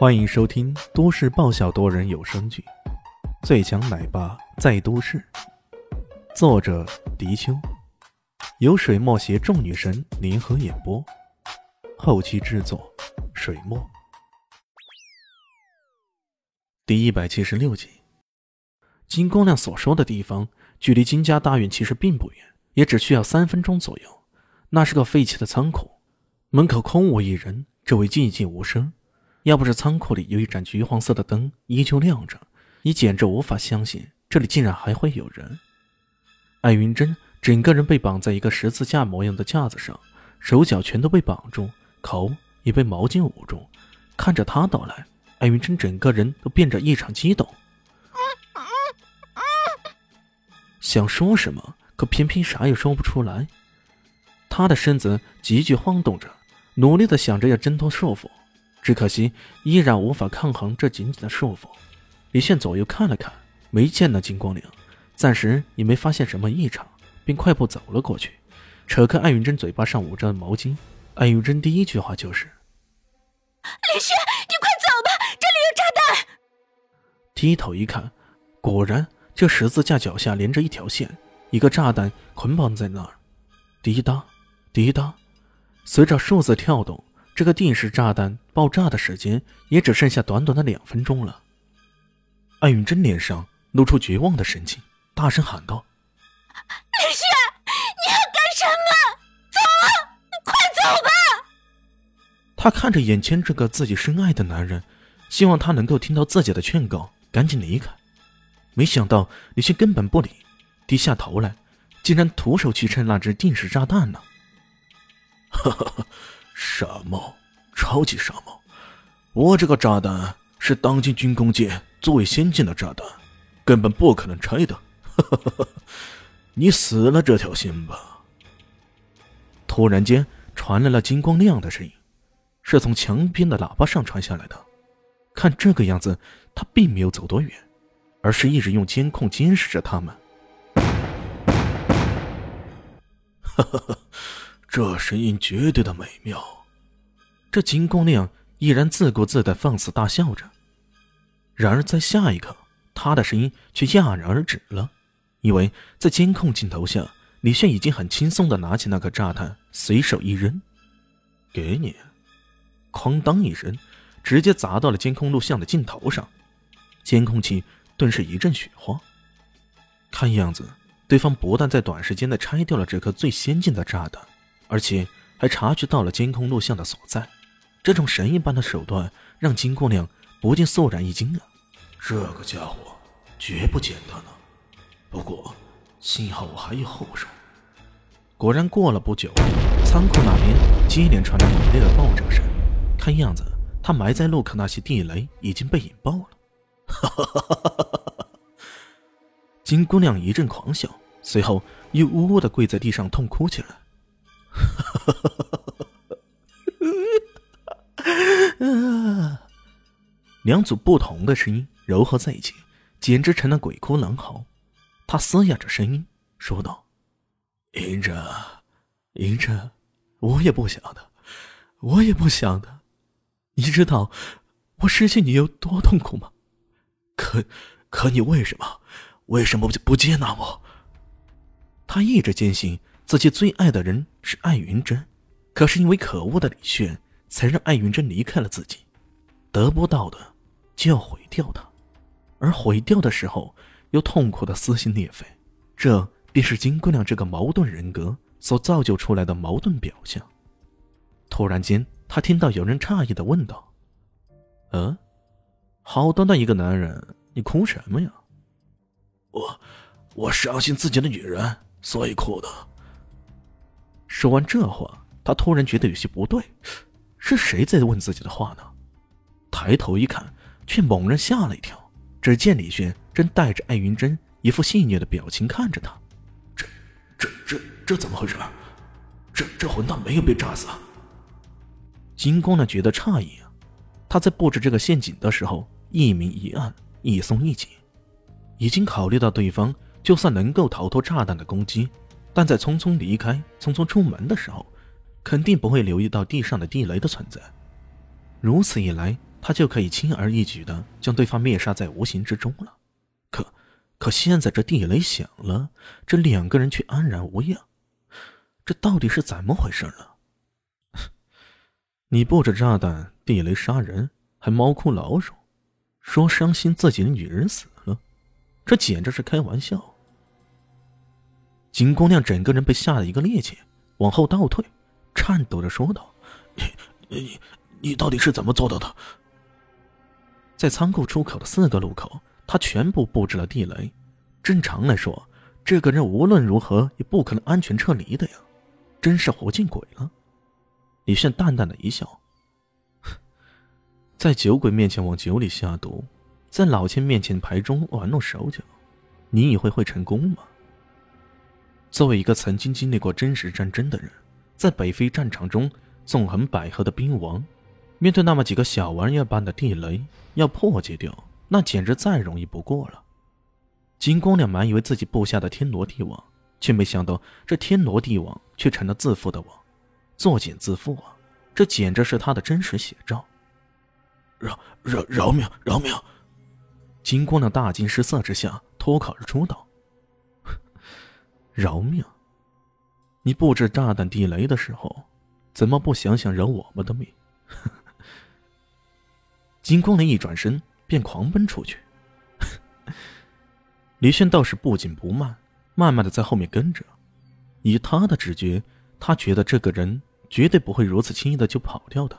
欢迎收听都市爆笑多人有声剧《最强奶爸在都市》，作者：迪秋，由水墨携众女神联合演播，后期制作：水墨。第一百七十六集，金光亮所说的地方，距离金家大院其实并不远，也只需要三分钟左右。那是个废弃的仓库，门口空无一人，周围寂静无声。要不是仓库里有一盏橘黄色的灯依旧亮着，你简直无法相信这里竟然还会有人。艾云珍整个人被绑在一个十字架模样的架子上，手脚全都被绑住，口也被毛巾捂住。看着他到来，艾云珍整个人都变得异常激动，想说什么，可偏偏啥也说不出来。他的身子急剧晃动着，努力的想着要挣脱束缚。只可惜，依然无法抗衡这紧紧的束缚。李炫左右看了看，没见到金光亮，暂时也没发现什么异常，便快步走了过去，扯开艾云珍嘴巴上捂着的毛巾。艾云珍第一句话就是：“李炫，你快走吧，这里有炸弹！”低头一看，果然，这十字架脚下连着一条线，一个炸弹捆绑在那儿。滴答，滴答，随着数字跳动。这个定时炸弹爆炸的时间也只剩下短短的两分钟了。艾云珍脸上露出绝望的神情，大声喊道：“李轩，你要干什么？走啊，快走吧！”她看着眼前这个自己深爱的男人，希望他能够听到自己的劝告，赶紧离开。没想到李轩根本不理，低下头来，竟然徒手去拆那只定时炸弹了。哈哈哈。傻帽，超级傻帽！我这个炸弹是当今军工界最先进的炸弹，根本不可能拆的。你死了这条心吧！突然间传来了金光亮的声音，是从墙边的喇叭上传下来的。看这个样子，他并没有走多远，而是一直用监控监视着他们。哈哈哈！这声音绝对的美妙，这金光亮依然自顾自的放肆大笑着。然而在下一刻，他的声音却戛然而止了，因为在监控镜头下，李炫已经很轻松的拿起那颗炸弹，随手一扔，给你，哐当一声，直接砸到了监控录像的镜头上，监控器顿时一阵雪花。看样子，对方不但在短时间内拆掉了这颗最先进的炸弹。而且还察觉到了监控录像的所在，这种神一般的手段让金姑娘不禁肃然一惊啊！这个家伙绝不简单啊！不过幸好我还有后手。果然，过了不久，仓库那边接连传来猛烈的爆炸声，看样子他埋在路口那些地雷已经被引爆了。哈！金姑娘一阵狂笑，随后又呜呜的跪在地上痛哭起来。哈，两组不同的声音糅合在一起，简直成了鬼哭狼嚎。他嘶哑着声音说道：“银珍，银珍，我也不想的，我也不想的。你知道我失去你有多痛苦吗？可，可你为什么，为什么不不接纳我？”他一直坚信。自己最爱的人是艾云珍，可是因为可恶的李炫，才让艾云珍离开了自己。得不到的就要毁掉他，而毁掉的时候又痛苦的撕心裂肺，这便是金姑娘这个矛盾人格所造就出来的矛盾表象。突然间，他听到有人诧异的问道：“嗯，好端端一个男人，你哭什么呀？”“我，我伤心自己的女人，所以哭的。”说完这话，他突然觉得有些不对，是谁在问自己的话呢？抬头一看，却猛然吓了一跳。只见李轩正带着艾云珍一副戏谑的表情看着他。这、这、这、这怎么回事？这、这混蛋没有被炸死？啊金光呢觉得诧异啊。他在布置这个陷阱的时候，一明一暗，一松一紧，已经考虑到对方就算能够逃脱炸弹的攻击。但在匆匆离开、匆匆出门的时候，肯定不会留意到地上的地雷的存在。如此一来，他就可以轻而易举的将对方灭杀在无形之中了。可，可现在这地雷响了，这两个人却安然无恙，这到底是怎么回事呢？你布置炸弹，地雷杀人，还猫哭老鼠，说伤心自己的女人死了，这简直是开玩笑。金姑娘整个人被吓得一个趔趄，往后倒退，颤抖着说道：“你、你、你到底是怎么做到的？”在仓库出口的四个路口，他全部布置了地雷。正常来说，这个人无论如何也不可能安全撤离的呀，真是活见鬼了。李炫淡淡的一笑，在酒鬼面前往酒里下毒，在老千面前牌中玩弄手脚，你以为会成功吗？作为一个曾经经历过真实战争的人，在北非战场中纵横捭阖的兵王。面对那么几个小玩意儿般的地雷，要破解掉，那简直再容易不过了。金光亮满以为自己布下的天罗地网，却没想到这天罗地网却成了自负的网，作茧自缚啊！这简直是他的真实写照。饶饶饶命！饶命！金光亮大惊失色之下，脱口而出道：“饶命！你布置炸弹地雷的时候，怎么不想想饶我们的命？” 金光亮一转身便狂奔出去，李炫倒是不紧不慢，慢慢的在后面跟着。以他的直觉，他觉得这个人绝对不会如此轻易的就跑掉的。